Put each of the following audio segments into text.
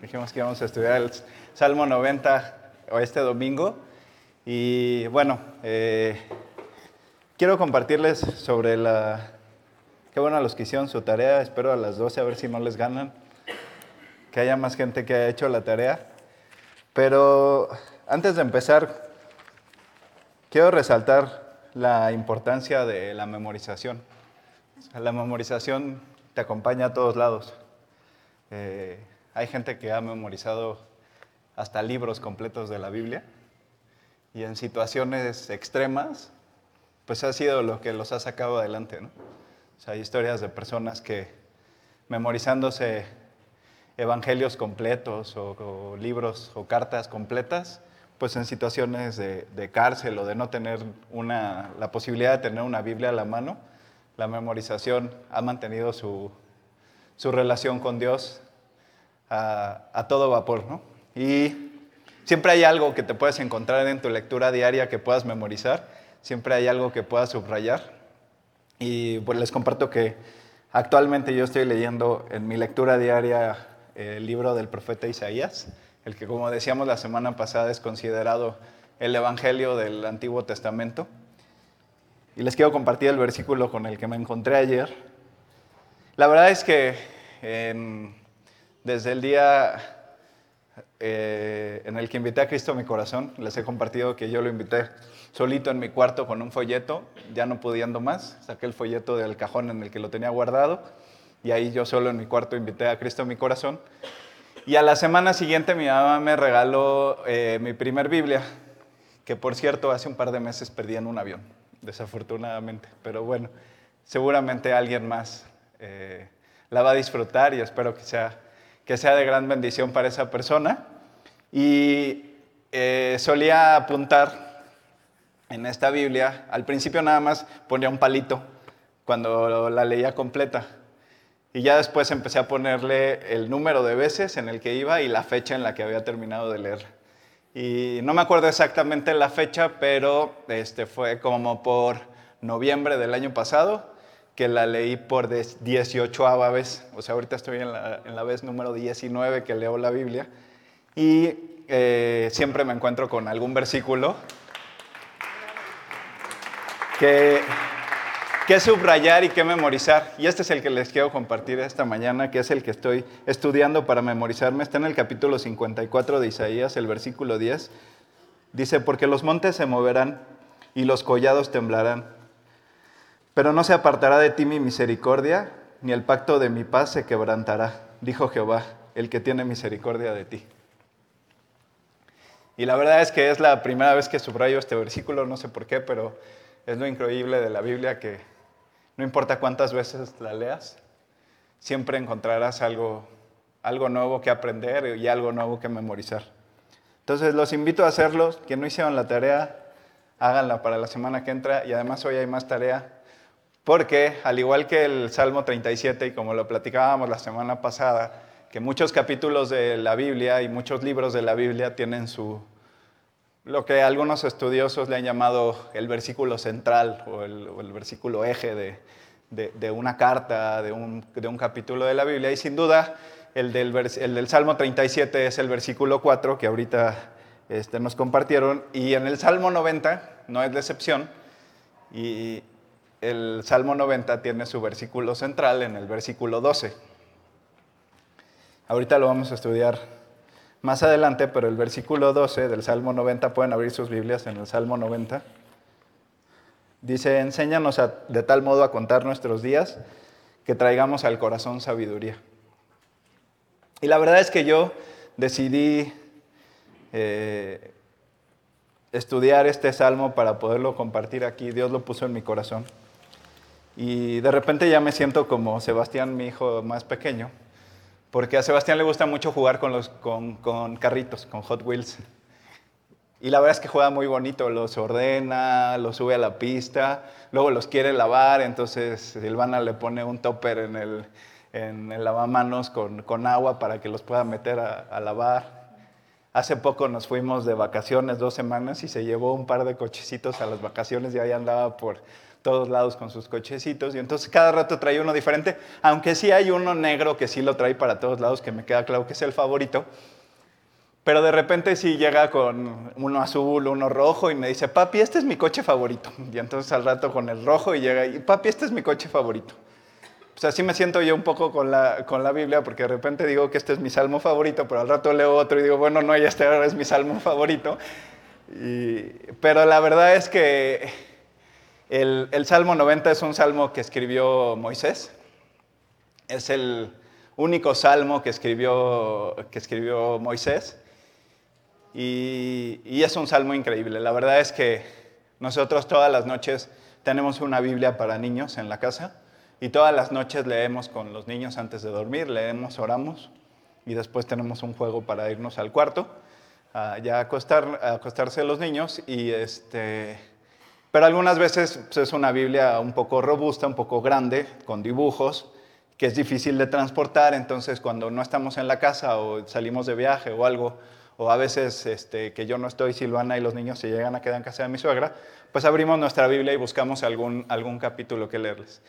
Dijimos que íbamos a estudiar el Salmo 90 este domingo. Y bueno, eh, quiero compartirles sobre la... Qué bueno a los que hicieron su tarea. Espero a las 12 a ver si no les ganan. Que haya más gente que haya hecho la tarea. Pero antes de empezar, quiero resaltar la importancia de la memorización. La memorización te acompaña a todos lados. Eh, hay gente que ha memorizado hasta libros completos de la Biblia y en situaciones extremas, pues ha sido lo que los ha sacado adelante. ¿no? O sea, hay historias de personas que memorizándose evangelios completos o, libros o cartas completas, pues en situaciones de, cárcel o de no tener una, la posibilidad de tener una Biblia a la mano, la memorización ha mantenido su, su relación con Dios a, todo vapor, ¿no? Y siempre hay algo que te puedes encontrar en tu lectura diaria que puedas memorizar, siempre hay algo que puedas subrayar. Y pues les comparto que actualmente yo estoy leyendo en mi lectura diaria el libro del profeta Isaías, el que como decíamos la semana pasada es considerado el Evangelio del Antiguo Testamento. Y les quiero compartir el versículo con el que me encontré ayer. La verdad es que en desde el día eh, en el que invité a Cristo a mi corazón, les he compartido que yo lo invité solito en mi cuarto con un folleto, ya no pudiendo más, saqué el folleto del cajón en el que lo tenía guardado y ahí yo solo en mi cuarto invité a Cristo a mi corazón. Y a la semana siguiente mi mamá me regaló eh, mi primer Biblia, que por cierto hace un par de meses perdí en un avión, desafortunadamente, pero bueno, seguramente alguien más eh, la va a disfrutar y espero que sea que sea de gran bendición para esa persona. Y eh, solía apuntar en esta Biblia, al principio nada más ponía un palito cuando la leía completa. Y ya después empecé a ponerle el número de veces en el que iba y la fecha en la que había terminado de leer. Y no me acuerdo exactamente la fecha, pero este, fue como por noviembre del año pasado que la leí por 18 vez, o sea, ahorita estoy en la, vez número 19 que leo la Biblia, y eh, siempre me encuentro con algún versículo que, que subrayar y que memorizar. Y este es el que les quiero compartir esta mañana, que es el que estoy estudiando para memorizarme. Está en el capítulo 54 de Isaías, el versículo 10. Dice, porque los montes se moverán y los collados temblarán pero no se apartará de ti mi misericordia, ni el pacto de mi paz se quebrantará, dijo Jehová, el que tiene misericordia de ti. Y la verdad es que es la primera vez que subrayo este versículo, no sé por qué, pero es lo increíble de la Biblia que no importa cuántas veces la leas, siempre encontrarás algo, algo nuevo que aprender y algo nuevo que memorizar. Entonces los invito a hacerlo, quien no hicieron la tarea, háganla para la semana que entra y además hoy hay más tarea porque al igual que el Salmo 37, y como lo platicábamos la semana pasada, que muchos capítulos de la Biblia y muchos libros de la Biblia tienen su, lo que algunos estudiosos le han llamado el versículo central o el, versículo eje de, una carta, de un, capítulo de la Biblia. Y sin duda, el del, Salmo 37 es el versículo 4 que ahorita este, nos compartieron. Y en el Salmo 90 no es la excepción. Y, el Salmo 90 tiene su versículo central en el versículo 12. Ahorita lo vamos a estudiar más adelante, pero el versículo 12 del Salmo 90, pueden abrir sus Biblias en el Salmo 90. Dice, enséñanos de tal modo a contar nuestros días que traigamos al corazón sabiduría. Y la verdad es que yo decidí eh, estudiar este salmo para poderlo compartir aquí. Dios lo puso en mi corazón. Y de repente ya me siento como Sebastián, mi hijo más pequeño, porque a Sebastián le gusta mucho jugar con, los, con, con carritos, con Hot Wheels. Y la verdad es que juega muy bonito, los ordena, los sube a la pista, luego los quiere lavar, entonces Silvana le pone un topper en el, en el lavamanos con, con, agua para que los pueda meter a, a lavar. hace poco nos fuimos de vacaciones dos semanas y se llevó un par de cochecitos a las vacaciones y ahí andaba por todos lados con sus cochecitos y entonces cada rato trae uno diferente, aunque sí hay uno negro que sí lo trae para todos lados, que me queda claro que es el favorito. Pero de repente sí llega con uno azul, uno rojo y me dice, papi, este es mi coche favorito. Y entonces al rato con el rojo y llega y, papi, este es mi coche favorito. Pues así me siento yo un poco con la, con la Biblia, porque de repente digo que este es mi salmo favorito, pero al rato leo otro y digo, bueno, no, este ahora es mi salmo favorito. pero la verdad es que el, Salmo 90 es un salmo que escribió Moisés. Es el único salmo que escribió, que escribió Moisés. Y, es un salmo increíble. La verdad es que nosotros todas las noches tenemos una Biblia para niños en la casa y todas las noches leemos con los niños antes de dormir, leemos, oramos y después tenemos un juego para irnos al cuarto, ya a, acostar, acostarse los niños. Y este, pero algunas veces pues, es una Biblia un poco robusta, un poco grande, con dibujos, que es difícil de transportar. Entonces cuando no estamos en la casa o salimos de viaje o algo, o a veces este, que yo no estoy, Silvana y los niños se llegan a quedar en casa de mi suegra, pues abrimos nuestra Biblia y buscamos algún, algún capítulo que leerles.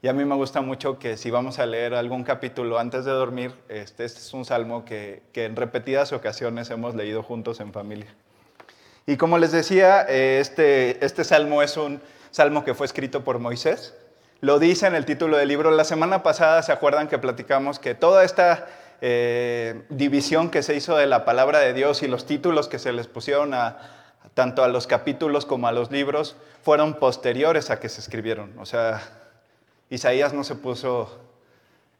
Y a mí me gusta mucho que si vamos a leer algún capítulo antes de dormir, este, este es un salmo que, que, en repetidas ocasiones hemos leído juntos en familia. Y como les decía, eh, este, este salmo es un salmo que fue escrito por Moisés. Lo dice en el título del libro. La semana pasada se acuerdan que platicamos que toda esta eh, división que se hizo de la palabra de Dios y los títulos que se les pusieron a, tanto a los capítulos como a los libros fueron posteriores a que se escribieron. O sea, Isaías no se puso,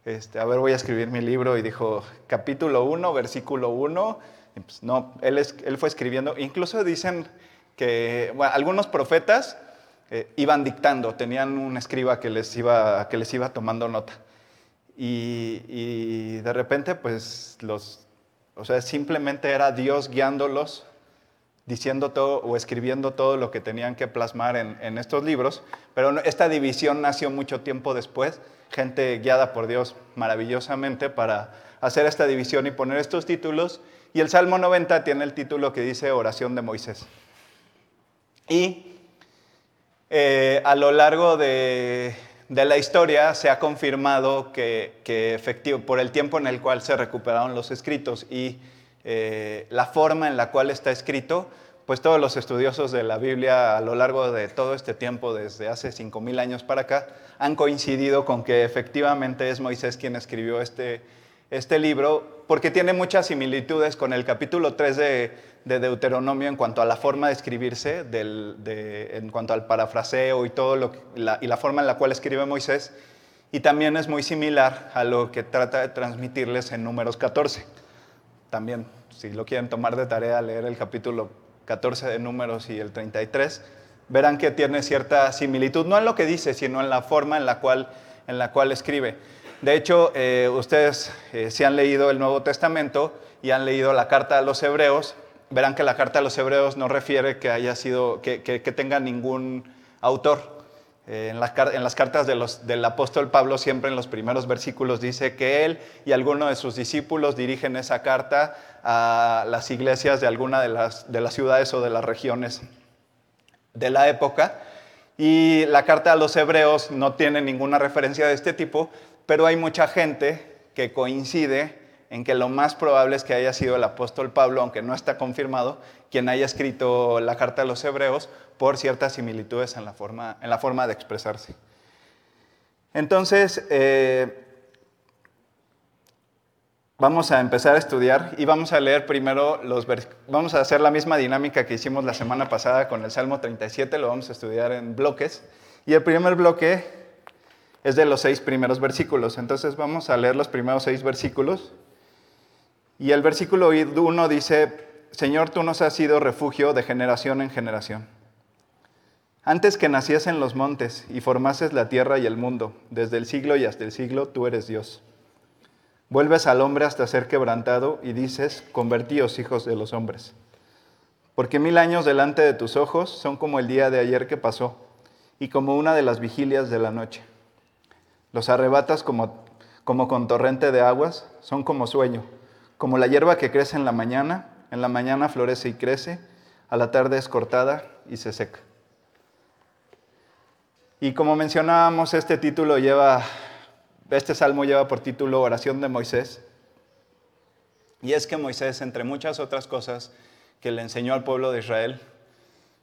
este, a ver, voy a escribir mi libro y dijo capítulo 1, versículo 1. Pues, no, él, él, fue escribiendo. Incluso dicen que algunos profetas eh, iban dictando, tenían un escriba que les iba, que les iba tomando nota. Y, y de repente, pues los, o sea, simplemente era Dios guiándolos diciendo todo o escribiendo todo lo que tenían que plasmar en, estos libros, pero esta división nació mucho tiempo después, gente guiada por Dios maravillosamente para hacer esta división y poner estos títulos, y el Salmo 90 tiene el título que dice Oración de Moisés. Y eh, a lo largo de, la historia se ha confirmado que, que efectivo, por el tiempo en el cual se recuperaron los escritos y eh, la forma en la cual está escrito, pues todos los estudiosos de la Biblia a lo largo de todo este tiempo, desde hace 5.000 años para acá, han coincidido con que efectivamente es Moisés quien escribió este, este libro, porque tiene muchas similitudes con el capítulo 3 de, Deuteronomio en cuanto a la forma de escribirse, en cuanto al parafraseo y, todo lo, y la forma en la cual escribe Moisés, y también es muy similar a lo que trata de transmitirles en números 14 también, si lo quieren tomar de tarea, leer el capítulo 14 de Números y el 33, verán que tiene cierta similitud, no en lo que dice, sino en la forma en la cual, en la cual escribe. De hecho, eh, ustedes eh, si han leído el Nuevo Testamento y han leído la carta a los Hebreos, verán que la carta a los Hebreos no refiere que haya sido, que tenga ningún autor, eh, en, las, cartas del apóstol Pablo siempre en los primeros versículos dice que él y algunos de sus discípulos dirigen esa carta a las iglesias de alguna de las, de las ciudades o de las regiones de la época. Y la carta a los hebreos no tiene ninguna referencia de este tipo, pero hay mucha gente que coincide en que lo más probable es que haya sido el apóstol Pablo, aunque no está confirmado, quien haya escrito la carta a los hebreos por ciertas similitudes en la forma, en la forma de expresarse. Entonces, eh, vamos a empezar a estudiar y vamos a leer primero los vamos a hacer la misma dinámica que hicimos la semana pasada con el Salmo 37, lo vamos a estudiar en bloques. Y el primer bloque es de los seis primeros versículos. Entonces vamos a leer los primeros seis versículos. Y el versículo 1 dice, Señor, tú nos has sido refugio de generación en generación. Antes que naciesen los montes y formases la tierra y el mundo, desde el siglo y hasta el siglo, tú eres Dios. Vuelves al hombre hasta ser quebrantado y dices, convertíos hijos de los hombres. Porque mil años delante de tus ojos son como el día de ayer que pasó y como una de las vigilias de la noche. Los arrebatas como, como con torrente de aguas, son como sueño, como la hierba que crece en la mañana, en la mañana florece y crece, a la tarde es cortada y se seca. Y como mencionábamos, este título lleva, este salmo lleva por título Oración de Moisés. Y es que Moisés, entre muchas otras cosas que le enseñó al pueblo de Israel,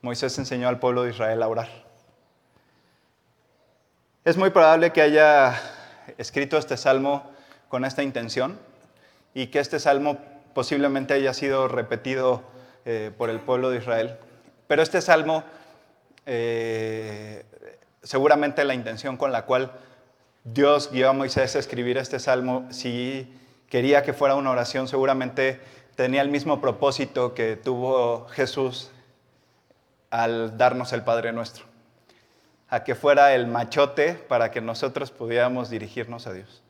Moisés enseñó al pueblo de Israel a orar. Es muy probable que haya escrito este salmo con esta intención y que este salmo posiblemente haya sido repetido eh, por el pueblo de Israel. Pero este salmo eh, seguramente la intención con la cual Dios guió a Moisés a escribir este salmo, si quería que fuera una oración, seguramente tenía el mismo propósito que tuvo Jesús al darnos el Padre nuestro, a que fuera el machote para que nosotros pudiéramos dirigirnos a Dios.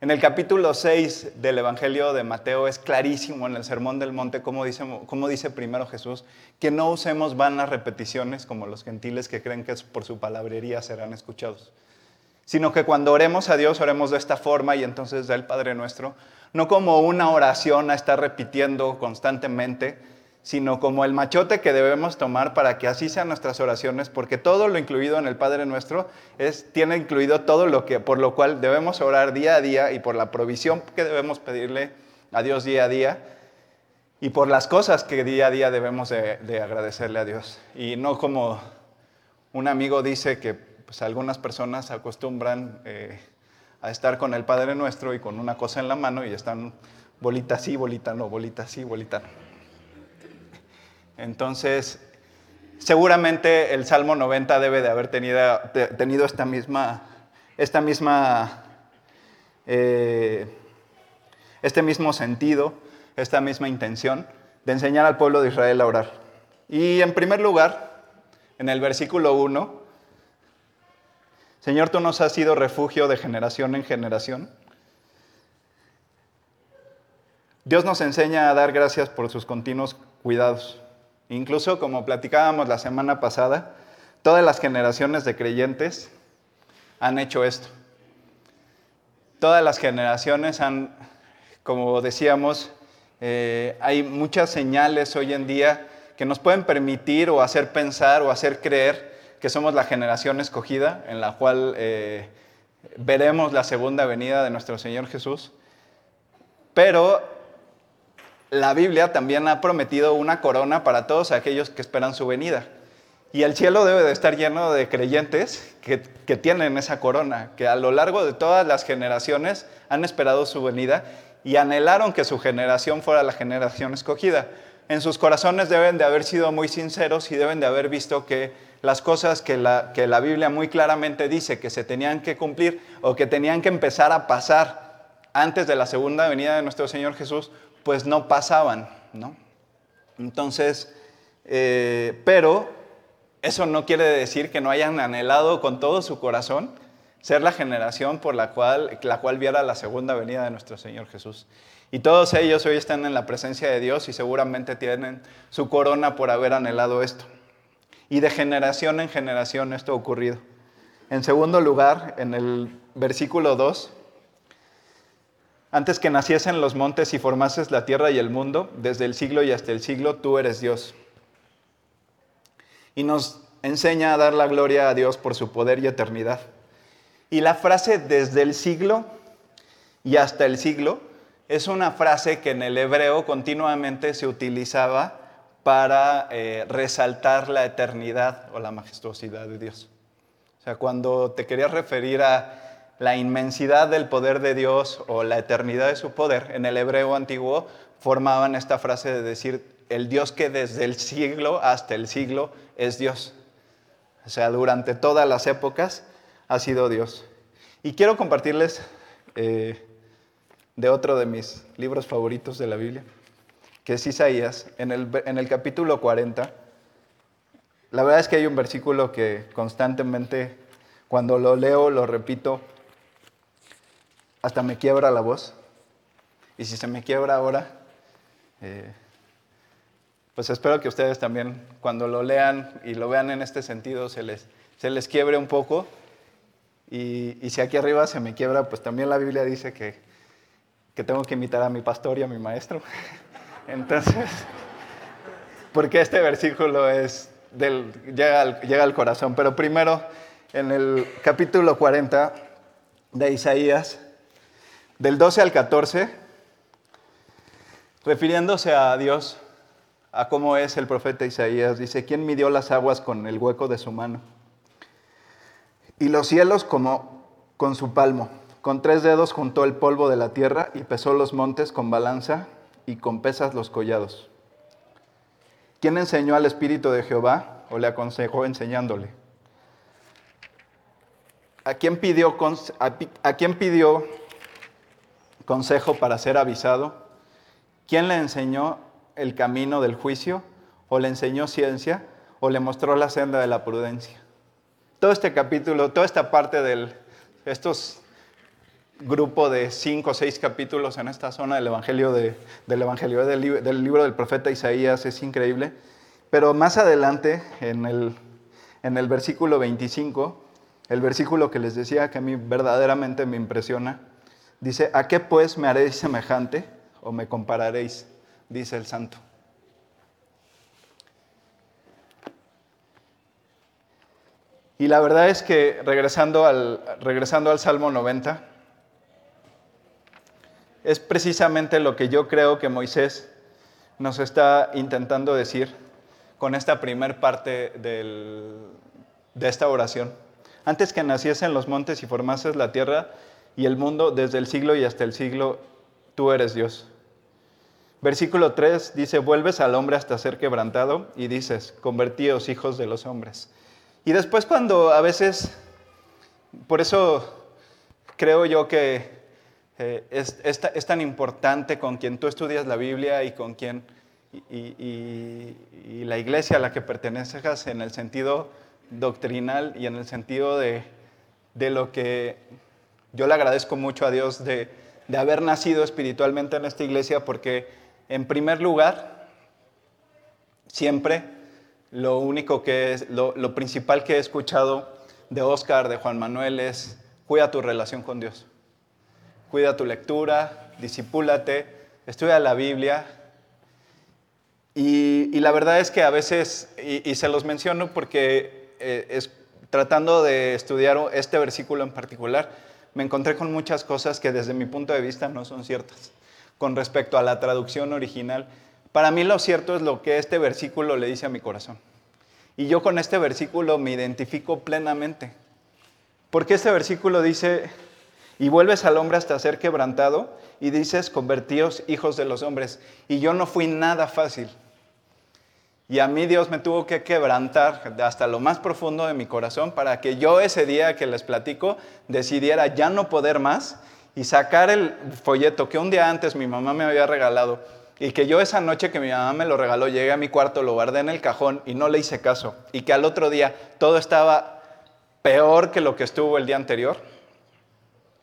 En el capítulo 6 del Evangelio de Mateo es clarísimo en el Sermón del Monte, como dice, como dice primero Jesús, que no usemos vanas repeticiones como los gentiles que creen que por su palabrería serán escuchados, sino que cuando oremos a Dios, oremos de esta forma y entonces da el Padre nuestro, no como una oración a estar repitiendo constantemente, sino como el machote que debemos tomar para que así sean nuestras oraciones, porque todo lo incluido en el Padre Nuestro es, tiene incluido todo lo que, por lo cual debemos orar día a día y por la provisión que debemos pedirle a Dios día a día y por las cosas que día a día debemos de, agradecerle a Dios. Y no como un amigo dice que pues, algunas personas acostumbran eh, a estar con el Padre Nuestro y con una cosa en la mano y están bolita sí, bolita no, bolita sí, bolita no. Entonces, seguramente el Salmo 90 debe de haber tenido, esta misma, esta misma, eh, este mismo sentido, esta misma intención de enseñar al pueblo de Israel a orar. Y en primer lugar, en el versículo 1, Señor, tú nos has sido refugio de generación en generación. Dios nos enseña a dar gracias por sus continuos cuidados. Incluso como platicábamos la semana pasada, todas las generaciones de creyentes han hecho esto. Todas las generaciones han, como decíamos, eh, hay muchas señales hoy en día que nos pueden permitir o hacer pensar o hacer creer que somos la generación escogida en la cual eh, veremos la segunda venida de nuestro Señor Jesús. Pero la Biblia también ha prometido una corona para todos aquellos que esperan su venida. Y el cielo debe de estar lleno de creyentes que, tienen esa corona, que a lo largo de todas las generaciones han esperado su venida y anhelaron que su generación fuera la generación escogida. En sus corazones deben de haber sido muy sinceros y deben de haber visto que las cosas que la, que la Biblia muy claramente dice que se tenían que cumplir o que tenían que empezar a pasar antes de la segunda venida de nuestro Señor Jesús, pues no pasaban, ¿no? Entonces, eh, pero eso no quiere decir que no hayan anhelado con todo su corazón ser la generación por la cual, la cual viera la segunda venida de nuestro Señor Jesús. Y todos ellos hoy están en la presencia de Dios y seguramente tienen su corona por haber anhelado esto. Y de generación en generación esto ha ocurrido. En segundo lugar, en el versículo 2, antes que naciesen los montes y formases la tierra y el mundo, desde el siglo y hasta el siglo, tú eres Dios. Y nos enseña a dar la gloria a Dios por su poder y eternidad. Y la frase desde el siglo y hasta el siglo es una frase que en el hebreo continuamente se utilizaba para eh, resaltar la eternidad o la majestuosidad de Dios. O sea, cuando te querías referir a la inmensidad del poder de Dios o la eternidad de su poder, en el hebreo antiguo formaban esta frase de decir, el Dios que desde el siglo hasta el siglo es Dios. O sea, durante todas las épocas ha sido Dios. Y quiero compartirles eh, de otro de mis libros favoritos de la Biblia, que es Isaías, en el, en el capítulo 40. La verdad es que hay un versículo que constantemente, cuando lo leo, lo repito, hasta me quiebra la voz. Y si se me quiebra ahora, eh, pues espero que ustedes también, cuando lo lean y lo vean en este sentido, se les, se les quiebre un poco. Y, y, si aquí arriba se me quiebra, pues también la Biblia dice que, que tengo que imitar a mi pastor y a mi maestro. Entonces, porque este versículo es del, llega, llega al corazón. Pero primero, en el capítulo 40 de Isaías, del 12 al 14, refiriéndose a Dios, a cómo es el profeta Isaías, dice, ¿quién midió las aguas con el hueco de su mano? Y los cielos como con su palmo. Con tres dedos juntó el polvo de la tierra y pesó los montes con balanza y con pesas los collados. ¿Quién enseñó al Espíritu de Jehová o le aconsejó enseñándole? ¿A quién pidió, a quién pidió consejo para ser avisado? ¿Quién le enseñó el camino del juicio? ¿O le enseñó ciencia? ¿O le mostró la senda de la prudencia? Todo este capítulo, toda esta parte de estos grupo de cinco o seis capítulos en esta zona del Evangelio, del, evangelio del, del, libro del profeta Isaías es increíble. Pero más adelante, en el, en el versículo 25, el versículo que les decía que a mí verdaderamente me impresiona, dice, ¿a qué pues me haréis semejante o me compararéis? Dice el santo. Y la verdad es que regresando al, regresando al Salmo 90, es precisamente lo que yo creo que Moisés nos está intentando decir con esta primer parte de esta oración. Antes que naciesen los montes y formases la tierra y el mundo, desde el siglo y hasta el siglo, tú eres Dios. Versículo 3 dice, vuelves al hombre hasta ser quebrantado y dices, convertíos hijos de los hombres. Y después cuando a veces, por eso creo yo que eh, es, tan importante con quien tú estudias la Biblia y con quien y, la iglesia a la que perteneces en el sentido doctrinal y en el sentido de, lo que yo le agradezco mucho a Dios de, haber nacido espiritualmente en esta iglesia porque en primer lugar siempre lo único que es, lo, lo principal que he escuchado de Oscar, de Juan Manuel es cuida tu relación con Dios cuida tu lectura, disipúlate, estudia la Biblia. Y, la verdad es que a veces, y, se los menciono porque eh, es, tratando de estudiar este versículo en particular, me encontré con muchas cosas que desde mi punto de vista no son ciertas con respecto a la traducción original. Para mí lo cierto es lo que este versículo le dice a mi corazón. Y yo con este versículo me identifico plenamente. Porque este versículo dice, y vuelves al hombre hasta ser quebrantado y dices, convertíos hijos de los hombres. Y yo no fui nada fácil. Y a mí Dios me tuvo que quebrantar hasta lo más profundo de mi corazón para que yo ese día que les platico decidiera ya no poder más y sacar el folleto que un día antes mi mamá me había regalado y que yo esa noche que mi mamá me lo regaló llegué a mi cuarto, lo guardé en el cajón y no le hice caso y que al otro día todo estaba peor que lo que estuvo el día anterior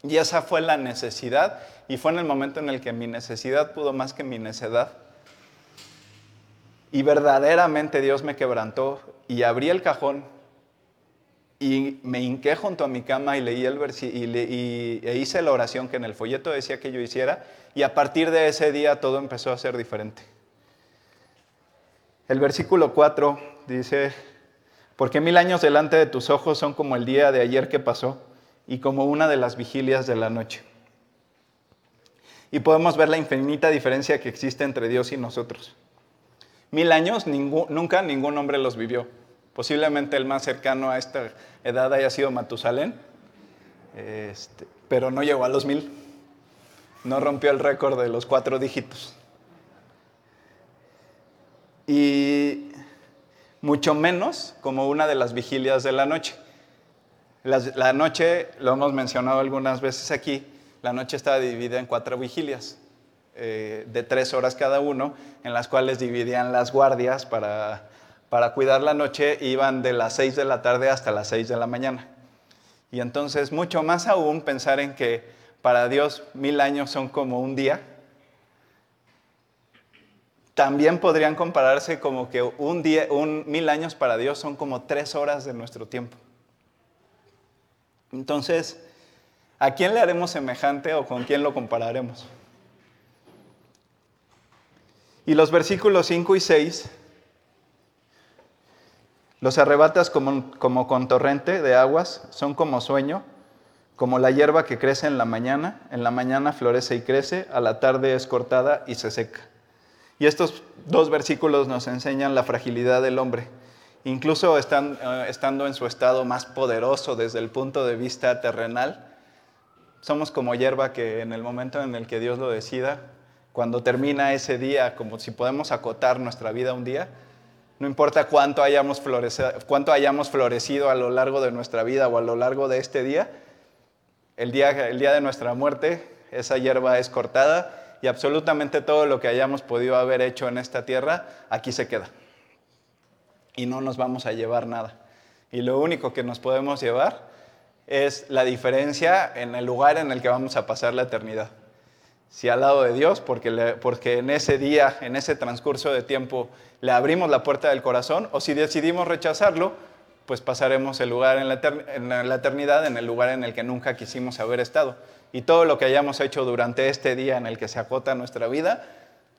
y esa fue la necesidad y fue en el momento en el que mi necesidad pudo más que mi necedad. Y verdaderamente Dios me quebrantó y abrí el cajón y me hinqué junto a mi cama y leí el versículo y, e hice la oración que en el folleto decía que yo hiciera y a partir de ese día todo empezó a ser diferente. El versículo 4 dice, porque mil años delante de tus ojos son como el día de ayer que pasó y como una de las vigilias de la noche. Y podemos ver la infinita diferencia que existe entre Dios y nosotros. Mil años, nunca ningún hombre los vivió. Posiblemente el más cercano a esta edad haya sido Matusalén, este, pero no llegó a los mil. No rompió el récord de los cuatro dígitos. Y mucho menos como una de las vigilias de la noche. La, noche, lo hemos mencionado algunas veces aquí, la noche estaba dividida en cuatro vigilias, eh, de tres horas cada uno, en las cuales dividían las guardias para, para cuidar la noche, iban de las seis de la tarde hasta las seis de la mañana. Y entonces, mucho más aún pensar en que para Dios mil años son como un día, también podrían compararse como que un día, un mil años para Dios son como tres horas de nuestro tiempo. Entonces, ¿a quién le haremos semejante o con quién lo compararemos? Y los versículos 5 y 6 los arrebatas como, como con torrente de aguas, son como sueño, como la hierba que crece en la mañana, en la mañana florece y crece, a la tarde es cortada y se seca. Y estos dos versículos nos enseñan la fragilidad del hombre. Incluso están, eh, estando en su estado más poderoso desde el punto de vista terrenal, somos como hierba que en el momento en el que Dios lo decida, cuando termina ese día, como si podemos acotar nuestra vida un día, no importa cuánto hayamos, florecido, cuánto hayamos florecido a lo largo de nuestra vida o a lo largo de este día, el día, el día de nuestra muerte, esa hierba es cortada y absolutamente todo lo que hayamos podido haber hecho en esta tierra, aquí se queda. Y no nos vamos a llevar nada. Y lo único que nos podemos llevar es la diferencia en el lugar en el que vamos a pasar la eternidad si al lado de Dios, porque, porque en ese día, en ese transcurso de tiempo, le abrimos la puerta del corazón, o si decidimos rechazarlo, pues pasaremos el lugar en la, eternidad, en el lugar en el que nunca quisimos haber estado. Y todo lo que hayamos hecho durante este día en el que se acota nuestra vida,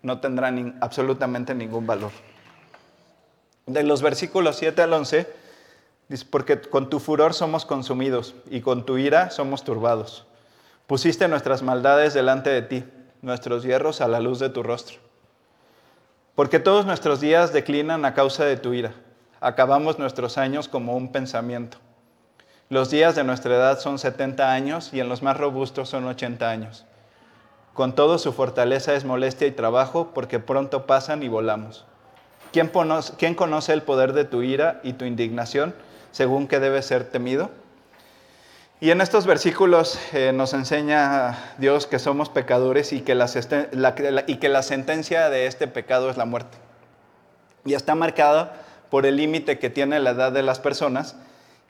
no tendrá absolutamente ningún valor. De los versículos 7 al 11, dice, porque con tu furor somos consumidos y con tu ira somos turbados. Pusiste nuestras maldades delante de ti, nuestros hierros a la luz de tu rostro. Porque todos nuestros días declinan a causa de tu ira. Acabamos nuestros años como un pensamiento. Los días de nuestra edad son 70 años y en los más robustos son 80 años. Con todo su fortaleza es molestia y trabajo porque pronto pasan y volamos. ¿Quién conoce, ¿Quién conoce el poder de tu ira y tu indignación según que debe ser temido? Y en estos versículos eh, nos enseña Dios que somos pecadores y que la, y que la sentencia de este pecado es la muerte. Y está marcada por el límite que tiene la edad de las personas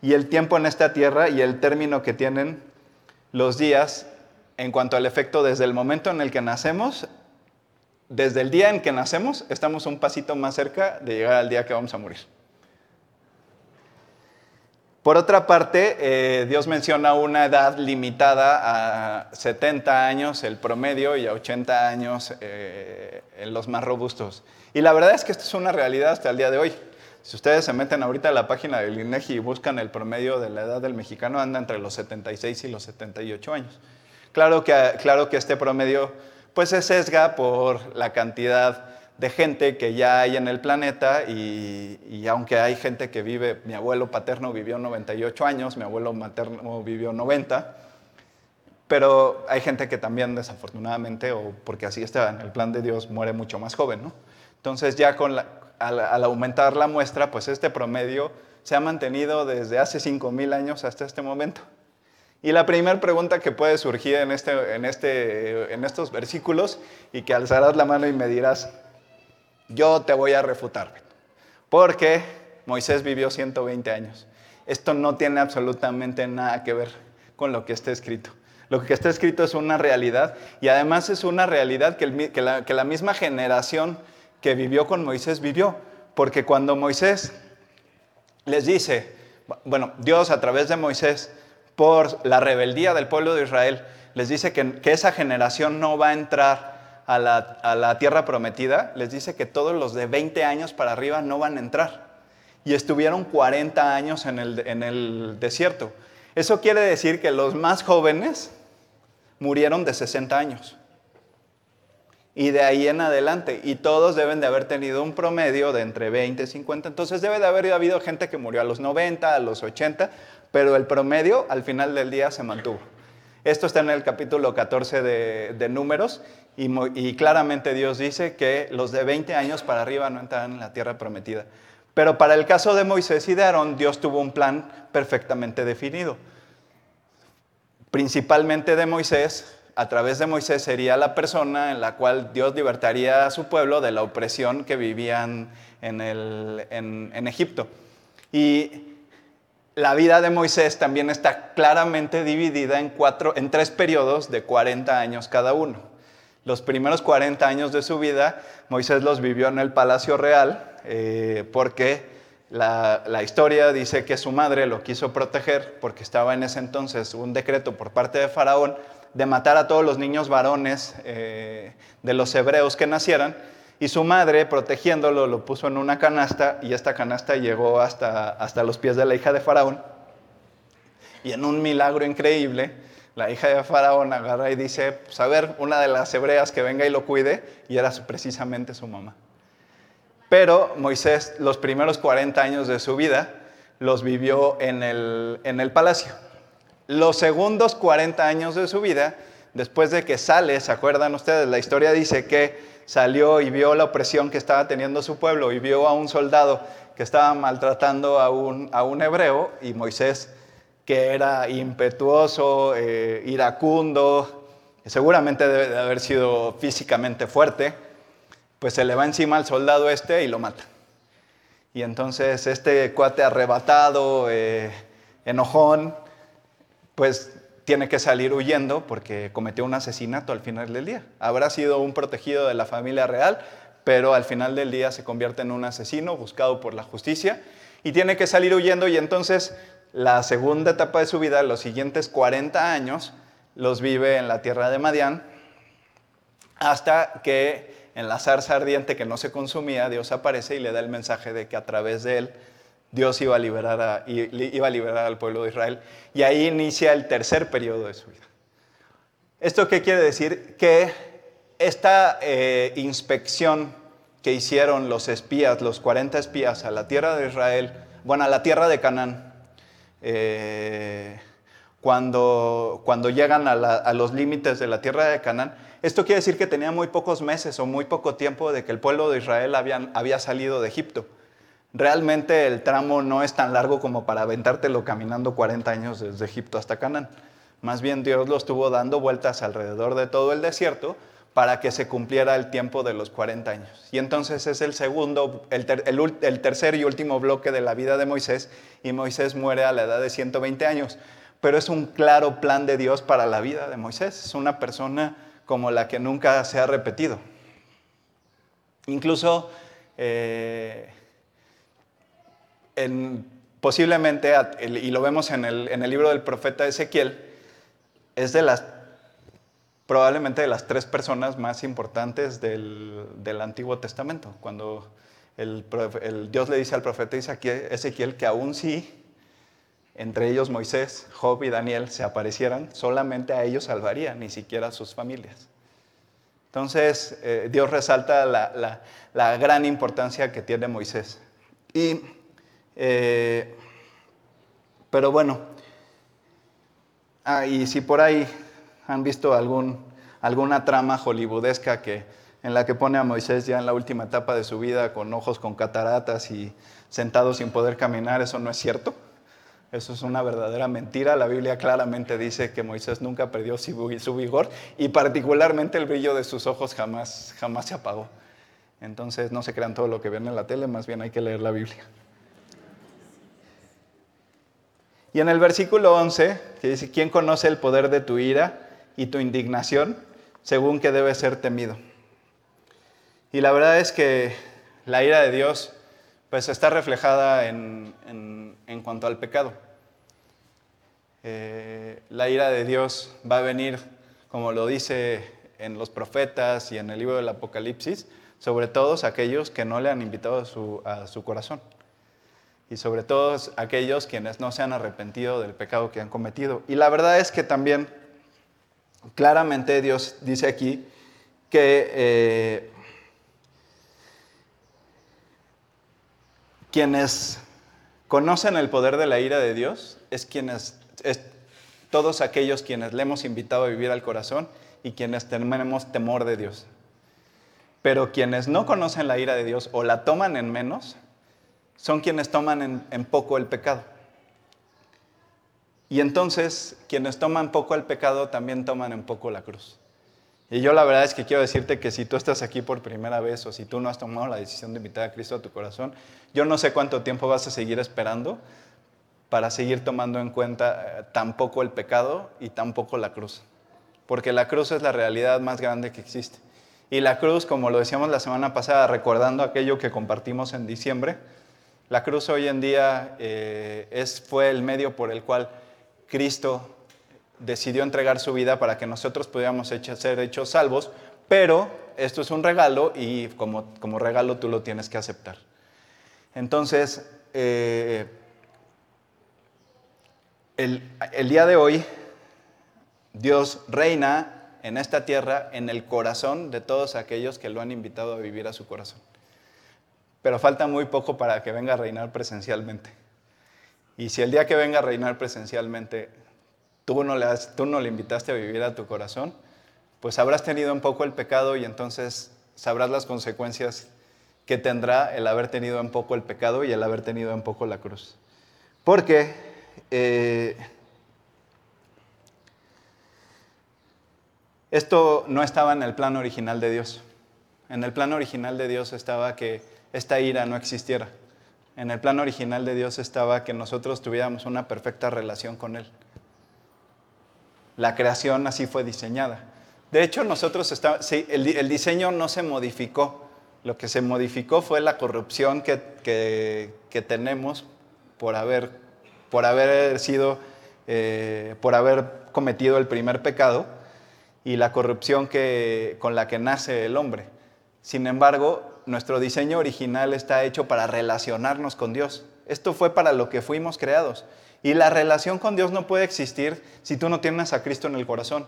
y el tiempo en esta tierra y el término que tienen los días en cuanto al efecto desde el momento en el que nacemos, desde el día en que nacemos, estamos un pasito más cerca de llegar al día que vamos a morir. Por otra parte, eh, Dios menciona una edad limitada a 70 años el promedio y a 80 años eh, en los más robustos. Y la verdad es que esto es una realidad hasta el día de hoy. Si ustedes se meten ahorita a la página del INEGI y buscan el promedio de la edad del mexicano, anda entre los 76 y los 78 años. Claro que, claro que este promedio pues se sesga por la cantidad de gente que ya hay en el planeta y, aunque hay gente que vive, mi abuelo paterno vivió 98 años, mi abuelo materno vivió 90, pero hay gente que también desafortunadamente, o porque así está en el plan de Dios, muere mucho más joven. ¿no? Entonces ya con al, aumentar la muestra, pues este promedio se ha mantenido desde hace 5.000 años hasta este momento. Y la primera pregunta que puede surgir en, este, en, este, en estos versículos y que alzarás la mano y me dirás, yo te voy a refutar, porque Moisés vivió 120 años. Esto no tiene absolutamente nada que ver con lo que está escrito. Lo que está escrito es una realidad y además es una realidad que, la, misma generación que vivió con Moisés vivió. Porque cuando Moisés les dice, bueno, Dios a través de Moisés, por la rebeldía del pueblo de Israel, les dice que, esa generación no va a entrar a la, tierra prometida, les dice que todos los de 20 años para arriba no van a entrar. Y estuvieron 40 años en el, en el desierto. Eso quiere decir que los más jóvenes murieron de 60 años. Y de ahí en adelante. Y todos deben de haber tenido un promedio de entre 20 y 50. Entonces debe de haber habido gente que murió a los 90, a los 80, pero el promedio al final del día se mantuvo. Esto está en el capítulo 14 de, Números y, claramente Dios dice que los de 20 años para arriba no entrarán en la tierra prometida. Pero para el caso de Moisés y de Aarón, Dios tuvo un plan perfectamente definido. Principalmente de Moisés, a través de Moisés sería la persona en la cual Dios libertaría a su pueblo de la opresión que vivían en, en Egipto. Y la vida de Moisés también está claramente dividida en, tres periodos de 40 años cada uno. Los primeros 40 años de su vida, Moisés los vivió en el Palacio Real eh, porque la, historia dice que su madre lo quiso proteger porque estaba en ese entonces un decreto por parte de Faraón de matar a todos los niños varones eh, de los hebreos que nacieran Y su madre, protegiéndolo, lo puso en una canasta y esta canasta llegó hasta, hasta los pies de la hija de Faraón. Y en un milagro increíble, la hija de Faraón agarra y dice, pues a ver, una de las hebreas que venga y lo cuide, y era precisamente su mamá. Pero Moisés, los primeros 40 años de su vida, los vivió en el, en el palacio. Los segundos 40 años de su vida, después de que sale, ¿se acuerdan ustedes? La historia dice que salió y vio la opresión que estaba teniendo su pueblo y vio a un soldado que estaba maltratando a un, a un hebreo y Moisés, que era impetuoso, eh, iracundo, seguramente debe de haber sido físicamente fuerte, pues se le va encima al soldado este y lo mata. Y entonces este cuate arrebatado, eh, enojón, pues tiene que salir huyendo porque cometió un asesinato al final del día. Habrá sido un protegido de la familia real, pero al final del día se convierte en un asesino buscado por la justicia y tiene que salir huyendo y entonces la segunda etapa de su vida, los siguientes 40 años, los vive en la tierra de Madián hasta que en la zarza ardiente que no se consumía, Dios aparece y le da el mensaje de que a través de él Dios iba a liberar, al pueblo de Israel. Y ahí inicia el tercer periodo de su vida. ¿Esto qué quiere decir? Que esta eh, inspección que hicieron los espías, los 40 espías a la tierra de Israel, bueno, a la tierra de Canaán, eh, cuando, llegan a, a los límites de la tierra de Canaán, esto quiere decir que tenía muy pocos meses o muy poco tiempo de que el pueblo de Israel había salido de Egipto. Realmente el tramo no es tan largo como para aventártelo caminando 40 años desde Egipto hasta Canaán. Más bien Dios lo estuvo dando vueltas alrededor de todo el desierto para que se cumpliera el tiempo de los 40 años. Y entonces es el segundo, el, el, tercer y último bloque de la vida de Moisés, y Moisés muere a la edad de 120 años. Pero es un claro plan de Dios para la vida de Moisés. Es una persona como la que nunca se ha repetido. Incluso eh, posiblemente, y lo vemos en el, libro del profeta Ezequiel, es de las, probablemente de las tres personas más importantes del, Antiguo Testamento. Cuando el, Dios le dice al profeta Ezequiel que aún si entre ellos Moisés, Job y Daniel, se aparecieran, solamente a ellos salvaría, ni siquiera a sus familias. Entonces, eh, Dios resalta la, gran importancia que tiene Moisés. Y, eh, pero bueno, ah, y si por ahí han visto alguna trama hollywoodesca que, en la que pone a Moisés ya en la última etapa de su vida con ojos con cataratas y sentado sin poder caminar, eso no es cierto. Eso es una verdadera mentira. La Biblia claramente dice que Moisés nunca perdió su vigor y particularmente el brillo de sus ojos jamás, jamás se apagó. Entonces no se crean todo lo que ven en la tele, más bien hay que leer la Biblia. Y en el versículo 11, que dice, ¿quién conoce el poder de tu ira y tu indignación según que debe ser temido? Y la verdad es que la ira de Dios pues está reflejada en, cuanto al pecado. Eh, la ira de Dios va a venir, como lo dice en los profetas y en el libro del Apocalipsis, sobre todos aquellos que no le han invitado a su corazón. Y sobre todos aquellos quienes no se han arrepentido del pecado que han cometido. Y la verdad es que también claramente Dios dice aquí que eh, Quienes conocen el poder de la ira de Dios es quienes, es todos aquellos quienes le hemos invitado a vivir al corazón y quienes tenemos temor de Dios. Pero quienes no conocen la ira de Dios o la toman en menos, son quienes toman en, poco el pecado. Y entonces, quienes toman poco el pecado también toman en poco la cruz. Y yo la verdad es que quiero decirte que si tú estás aquí por primera vez o si tú no has tomado la decisión de invitar a Cristo a tu corazón, yo no sé cuánto tiempo vas a seguir esperando para seguir tomando en cuenta eh, tampoco el pecado y tampoco la cruz. Porque la cruz es la realidad más grande que existe. Y la cruz, como lo decíamos la semana pasada, recordando aquello que compartimos en diciembre, la cruz hoy en día eh, fue el medio por el cual Cristo decidió entregar su vida para que nosotros pudiéramos ser hechos salvos, pero esto es un regalo y como, regalo tú lo tienes que aceptar. Entonces, eh, el día de hoy, Dios reina en esta tierra, en el corazón de todos aquellos que lo han invitado a vivir a su corazón. Pero falta muy poco para que venga a reinar presencialmente. Y si el día que venga a reinar presencialmente tú no le, le invitaste a vivir a tu corazón, pues habrás tenido un poco el pecado y entonces sabrás las consecuencias que tendrá el haber tenido un poco el pecado y el haber tenido un poco la cruz. Porque eh, Esto no estaba en el plan original de Dios. En el plan original de Dios estaba que esta ira no existiera. En el plan original de Dios estaba que nosotros tuviéramos una perfecta relación con Él. La creación así fue diseñada. De hecho, nosotros está, sí, el, diseño no se modificó. Lo que se modificó fue la corrupción que, tenemos por haber, por haber sido, eh, por haber cometido el primer pecado y la corrupción que, con la que nace el hombre. Sin embargo, nuestro diseño original está hecho para relacionarnos con Dios. Esto fue para lo que fuimos creados. Y la relación con Dios no puede existir si tú no tienes a Cristo en el corazón.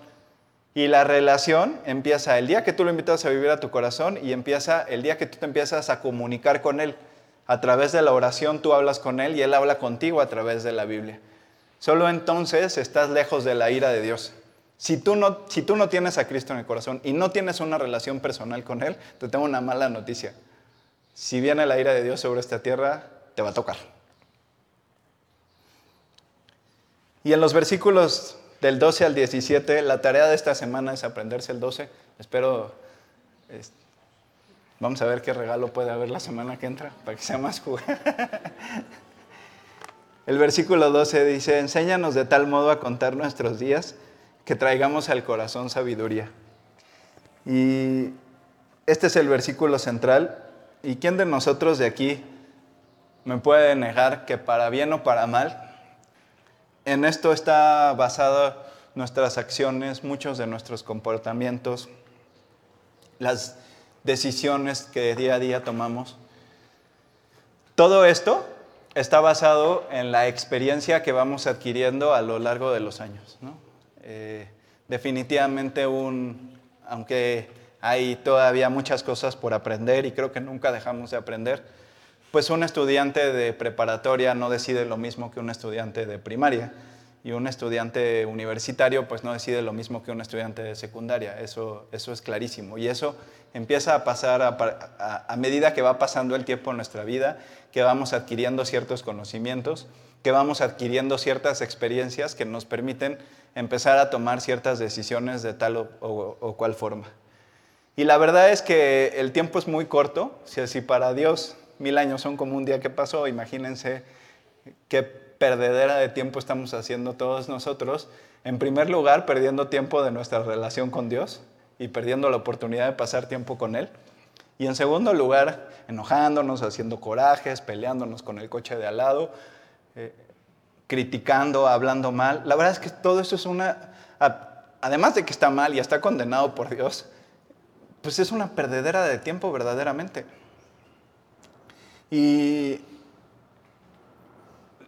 Y la relación empieza el día que tú lo invitas a vivir a tu corazón y empieza el día que tú te empiezas a comunicar con Él. A través de la oración tú hablas con Él y Él habla contigo a través de la Biblia. Solo entonces estás lejos de la ira de Dios. Si tú, no, si tú no tienes a Cristo en el corazón y no tienes una relación personal con Él, te tengo una mala noticia. Si viene la ira de Dios sobre esta tierra, te va a tocar. Y en los versículos del 12 al 17, la tarea de esta semana es aprenderse el 12. Espero, vamos a ver qué regalo puede haber la semana que entra para que sea más. El versículo 12 dice, enséñanos de tal modo a contar nuestros días que traigamos al corazón sabiduría. Y este es el versículo central. ¿Y quién de nosotros de aquí me puede negar que para bien o para mal, en esto está basada nuestras acciones, muchos de nuestros comportamientos, las decisiones que día a día tomamos? Todo esto está basado en la experiencia que vamos adquiriendo a lo largo de los años. ¿no? Eh, definitivamente un, aunque hay todavía muchas cosas por aprender y creo que nunca dejamos de aprender, pues un estudiante de preparatoria no decide lo mismo que un estudiante de primaria y un estudiante universitario pues no decide lo mismo que un estudiante de secundaria, eso, eso es clarísimo. Y eso empieza a pasar a, a medida que va pasando el tiempo en nuestra vida, que vamos adquiriendo ciertos conocimientos, que vamos adquiriendo ciertas experiencias que nos permiten empezar a tomar ciertas decisiones de tal o, cual forma. Y la verdad es que el tiempo es muy corto, si así para Dios mil años son como un día que pasó, imagínense qué perdedera de tiempo estamos haciendo todos nosotros. En primer lugar, perdiendo tiempo de nuestra relación con Dios y perdiendo la oportunidad de pasar tiempo con Él. Y en segundo lugar, enojándonos, haciendo corajes, peleándonos con el coche de al lado, eh, criticando, hablando mal. La verdad es que todo eso es una, además de que está mal y está condenado por Dios, pues es una perdedera de tiempo verdaderamente. Y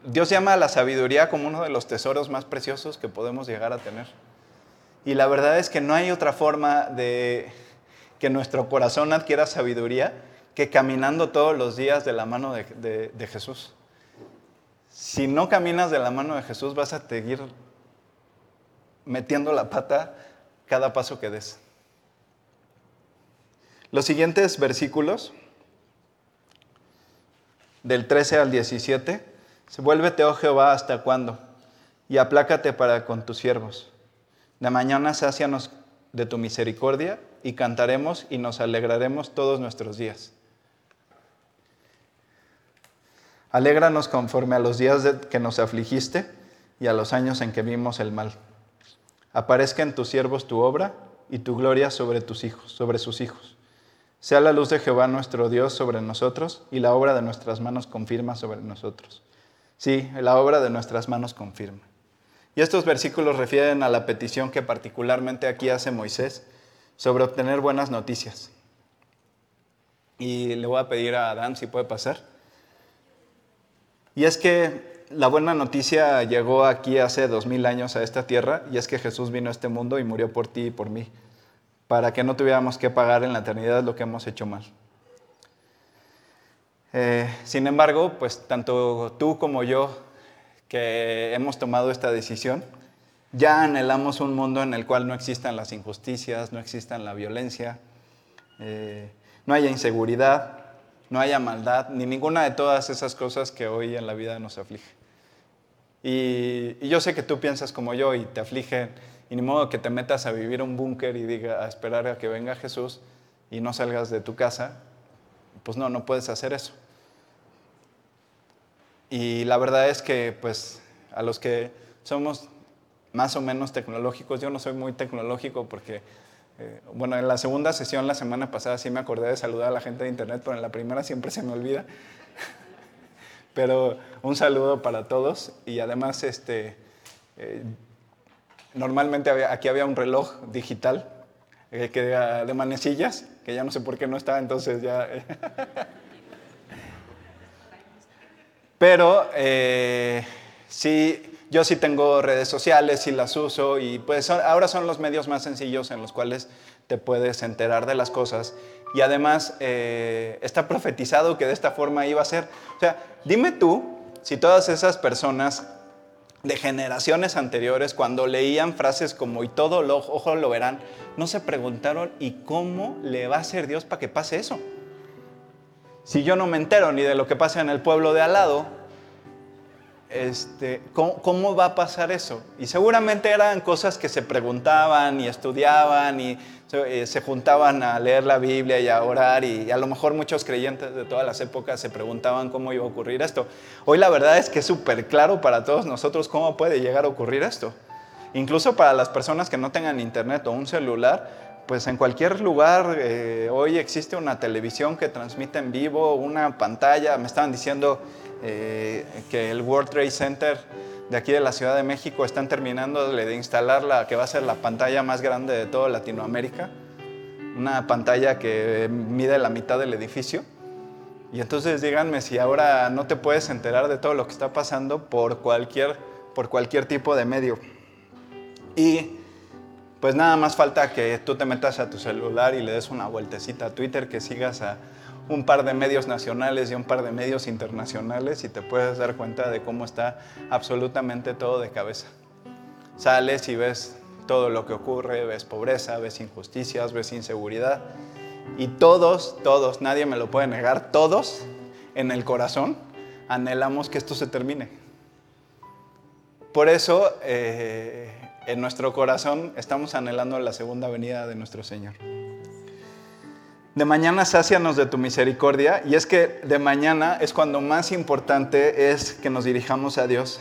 Dios llama a la sabiduría como uno de los tesoros más preciosos que podemos llegar a tener. Y la verdad es que no hay otra forma de que nuestro corazón adquiera sabiduría que caminando todos los días de la mano de Jesús. Si no caminas de la mano de Jesús, vas a seguir metiendo la pata cada paso que des. Los siguientes versículos, del 13 al 17, se vuélvete, oh Jehová, hasta cuándo, y aplácate para con tus siervos. De mañana sácianos de tu misericordia, y cantaremos y nos alegraremos todos nuestros días. Alégranos conforme a los días que nos afligiste y a los años en que vimos el mal. Aparezca en tus siervos tu obra y tu gloria sobre tus hijos, sobre sus hijos. Sea la luz de Jehová nuestro Dios sobre nosotros y la obra de nuestras manos confirma sobre nosotros. Sí, la obra de nuestras manos confirma. Y estos versículos refieren a la petición que particularmente aquí hace Moisés sobre obtener buenas noticias. Y le voy a pedir a Adán si puede pasar. Y es que la buena noticia llegó aquí hace dos mil años a esta tierra y es que Jesús vino a este mundo y murió por ti y por mí, para que no tuviéramos que pagar en la eternidad lo que hemos hecho mal. Eh, sin embargo, pues tanto tú como yo que hemos tomado esta decisión, ya anhelamos un mundo en el cual no existan las injusticias, no existan la violencia, eh, no haya inseguridad, no haya maldad, ni ninguna de todas esas cosas que hoy en la vida nos aflige. Y, yo sé que tú piensas como yo y te afligen, y ni modo que te metas a vivir un búnker y diga a esperar a que venga Jesús y no salgas de tu casa. Pues no, no puedes hacer eso. Y la verdad es que, pues, a los que somos más o menos tecnológicos, yo no soy muy tecnológico porque eh, bueno, en la segunda sesión la semana pasada sí me acordé de saludar a la gente de internet, pero en la primera siempre se me olvida. pero un saludo para todos y además este, eh, normalmente aquí había un reloj digital eh, que de, manecillas, que ya no sé por qué no está, entonces ya... pero sí yo sí tengo redes sociales y las uso y pues ahora son los medios más sencillos en los cuales te puedes enterar de las cosas y además eh, está profetizado que de esta forma iba a ser. O sea, dime tú si todas esas personas de generaciones anteriores, cuando leían frases como y todo lo, ojo lo verán, no se preguntaron ¿y cómo le va a hacer Dios para que pase eso? Si yo no me entero ni de lo que pasa en el pueblo de al lado, este, ¿cómo, va a pasar eso? Y seguramente eran cosas que se preguntaban y estudiaban y se, eh, juntaban a leer la Biblia y a orar y, a lo mejor muchos creyentes de todas las épocas se preguntaban cómo iba a ocurrir esto. Hoy la verdad es que es súper claro para todos nosotros cómo puede llegar a ocurrir esto. Incluso para las personas que no tengan internet o un celular, pues en cualquier lugar eh, hoy existe una televisión que transmite en vivo, una pantalla, me estaban diciendo eh, que el World Trade Center de aquí de la Ciudad de México están terminando de instalar la que va a ser la pantalla más grande de toda Latinoamérica, una pantalla que mide la mitad del edificio. Y entonces díganme si ahora no te puedes enterar de todo lo que está pasando por cualquier, por cualquier tipo de medio. Y pues nada más falta que tú te metas a tu celular y le des una vueltecita a Twitter, que sigas a un par de medios nacionales y un par de medios internacionales y te puedes dar cuenta de cómo está absolutamente todo de cabeza. Sales y ves todo lo que ocurre, ves pobreza, ves injusticias, ves inseguridad y todos, todos, nadie me lo puede negar, todos en el corazón anhelamos que esto se termine. Por eso eh, en nuestro corazón estamos anhelando la segunda venida de nuestro Señor de mañana sácianos de tu misericordia. Y es que de mañana es cuando más importante es que nos dirijamos a Dios.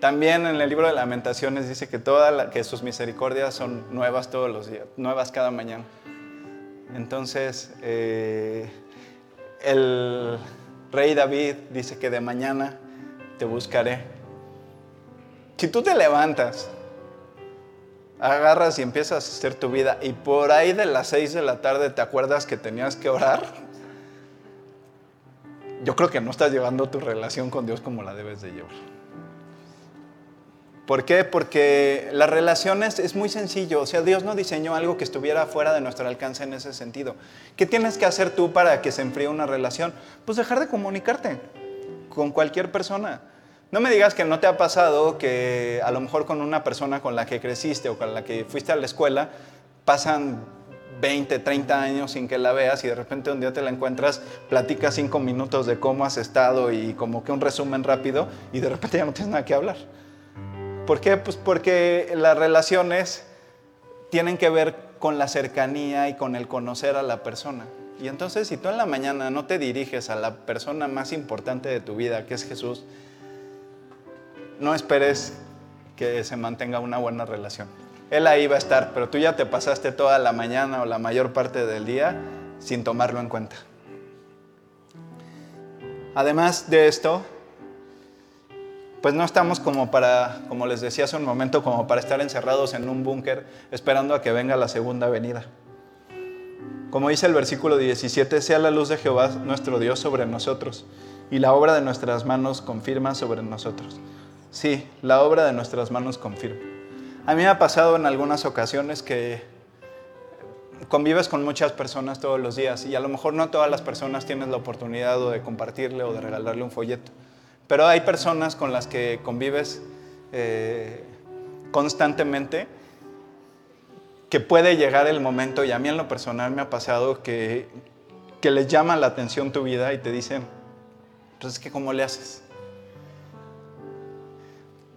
También en el libro de lamentaciones dice que, toda que sus misericordias son nuevas todos los días, nuevas cada mañana. Entonces, eh, el rey David dice que de mañana te buscaré. Si tú te levantas agarras y empiezas a hacer tu vida y por ahí de las 6 de la tarde te acuerdas que tenías que orar, yo creo que no estás llevando tu relación con Dios como la debes de llevar. ¿Por qué? Porque las relaciones es muy sencillo, o sea, Dios no diseñó algo que estuviera fuera de nuestro alcance en ese sentido. ¿Qué tienes que hacer tú para que se enfríe una relación? Pues dejar de comunicarte con cualquier persona. No me digas que no te ha pasado que a lo mejor con una persona con la que creciste o con la que fuiste a la escuela pasan 20, 30 años sin que la veas y de repente un día te la encuentras, platicas cinco minutos de cómo has estado y como que un resumen rápido y de repente ya no tienes nada que hablar. ¿Por qué? Pues porque las relaciones tienen que ver con la cercanía y con el conocer a la persona. Y entonces si tú en la mañana no te diriges a la persona más importante de tu vida, que es Jesús, no esperes que se mantenga una buena relación. Él ahí va a estar, pero tú ya te pasaste toda la mañana o la mayor parte del día sin tomarlo en cuenta. Además de esto, pues no estamos como para, como les decía hace un momento, como para estar encerrados en un búnker esperando a que venga la segunda venida. Como dice el versículo 17, sea la luz de Jehová nuestro Dios sobre nosotros y la obra de nuestras manos confirma sobre nosotros. Sí, la obra de nuestras manos confirma. A mí me ha pasado en algunas ocasiones que convives con muchas personas todos los días y a lo mejor no todas las personas tienes la oportunidad de compartirle o de regalarle un folleto, pero hay personas con las que convives eh, constantemente que puede llegar el momento, y a mí en lo personal me ha pasado, que, que les llama la atención tu vida y te dicen, entonces, ¿qué, ¿cómo le haces?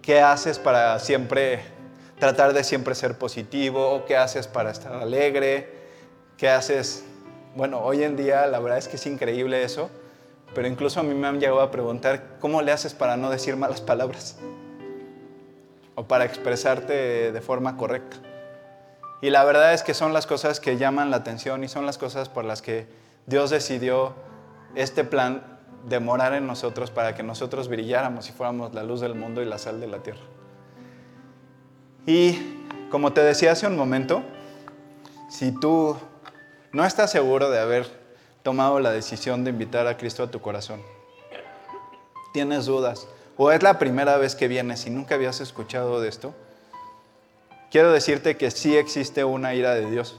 ¿Qué haces para siempre tratar de siempre ser positivo? ¿Qué haces para estar alegre? ¿Qué haces? Bueno, hoy en día la verdad es que es increíble eso, pero incluso a mí me han llegado a preguntar, ¿cómo le haces para no decir malas palabras? O para expresarte de forma correcta. Y la verdad es que son las cosas que llaman la atención y son las cosas por las que Dios decidió este plan de morar en nosotros para que nosotros brilláramos y fuéramos la luz del mundo y la sal de la tierra. Y como te decía hace un momento, si tú no estás seguro de haber tomado la decisión de invitar a Cristo a tu corazón, tienes dudas, o es la primera vez que vienes y nunca habías escuchado de esto, quiero decirte que sí existe una ira de Dios.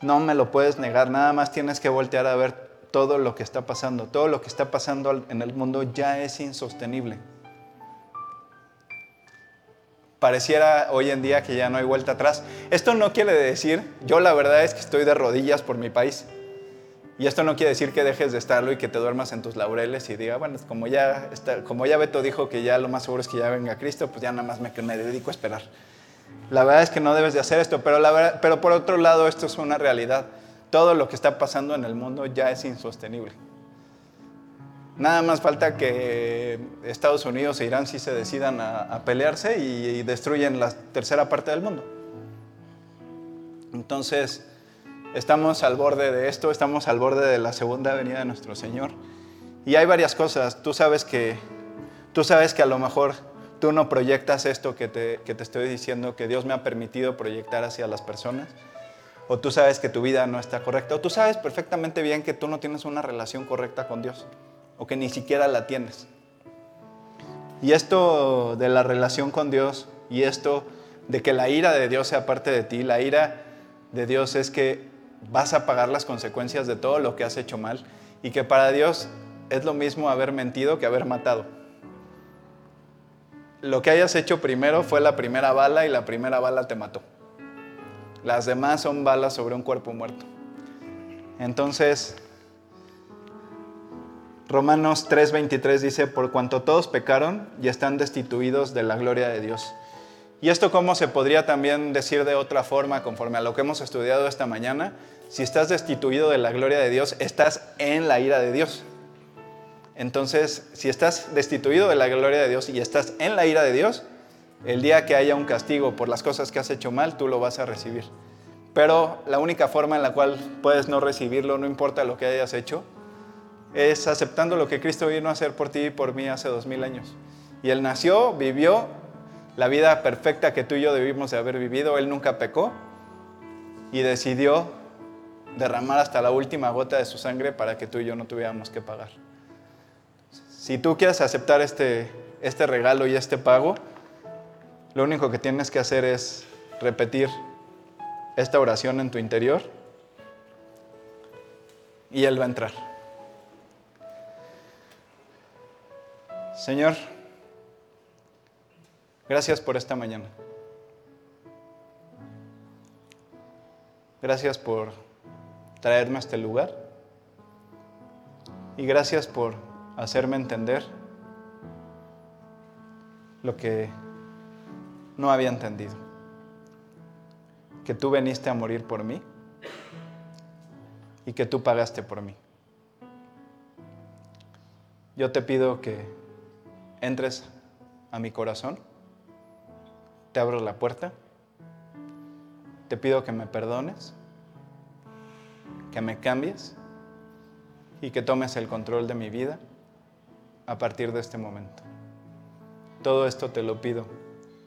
No me lo puedes negar, nada más tienes que voltear a ver todo lo que está pasando. Todo lo que está pasando en el mundo ya es insostenible. Pareciera hoy en día que ya no hay vuelta atrás. Esto no quiere decir, yo la verdad es que estoy de rodillas por mi país. Y esto no quiere decir que dejes de estarlo y que te duermas en tus laureles y diga, bueno, como ya, está, como ya Beto dijo que ya lo más seguro es que ya venga Cristo, pues ya nada más me, me dedico a esperar. La verdad es que no debes de hacer esto, pero, por otro lado esto es una realidad. Todo lo que está pasando en el mundo ya es insostenible. Nada más falta que Estados Unidos e Irán sí se decidan a, pelearse y, destruyen la tercera parte del mundo. Entonces, estamos al borde de esto, estamos al borde de la segunda venida de nuestro Señor. Y hay varias cosas. Tú sabes que, tú sabes que a lo mejor tú no proyectas esto que te, que te estoy diciendo, que Dios me ha permitido proyectar hacia las personas. O tú sabes que tu vida no está correcta. O tú sabes perfectamente bien que tú no tienes una relación correcta con Dios. O que ni siquiera la tienes. Y esto de la relación con Dios y esto de que la ira de Dios sea parte de ti, la ira de Dios es que vas a pagar las consecuencias de todo lo que has hecho mal y que para Dios es lo mismo haber mentido que haber matado lo que hayas hecho primero fue la primera bala y la primera bala te mató. Las demás son balas sobre un cuerpo muerto. Entonces, Romanos 3:23 dice, por cuanto todos pecaron y están destituidos de la gloria de Dios. Y esto cómo se podría también decir de otra forma, conforme a lo que hemos estudiado esta mañana, si estás destituido de la gloria de Dios, estás en la ira de Dios. Entonces, si estás destituido de la gloria de Dios y estás en la ira de Dios, el día que haya un castigo por las cosas que has hecho mal, tú lo vas a recibir. Pero la única forma en la cual puedes no recibirlo, no importa lo que hayas hecho, es aceptando lo que Cristo vino a hacer por ti y por mí hace dos mil años. Y Él nació, vivió la vida perfecta que tú y yo debimos de haber vivido. Él nunca pecó y decidió derramar hasta la última gota de su sangre para que tú y yo no tuviéramos que pagar. Si tú quieres aceptar este, este regalo y este pago, lo único que tienes que hacer es repetir esta oración en tu interior y Él va a entrar. Señor, gracias por esta mañana. Gracias por traerme a este lugar. Y gracias por hacerme entender lo que no había entendido. Que tú veniste a morir por mí y que tú pagaste por mí. Yo te pido que entres a mi corazón, te abro la puerta, te pido que me perdones, que me cambies y que tomes el control de mi vida a partir de este momento. Todo esto te lo pido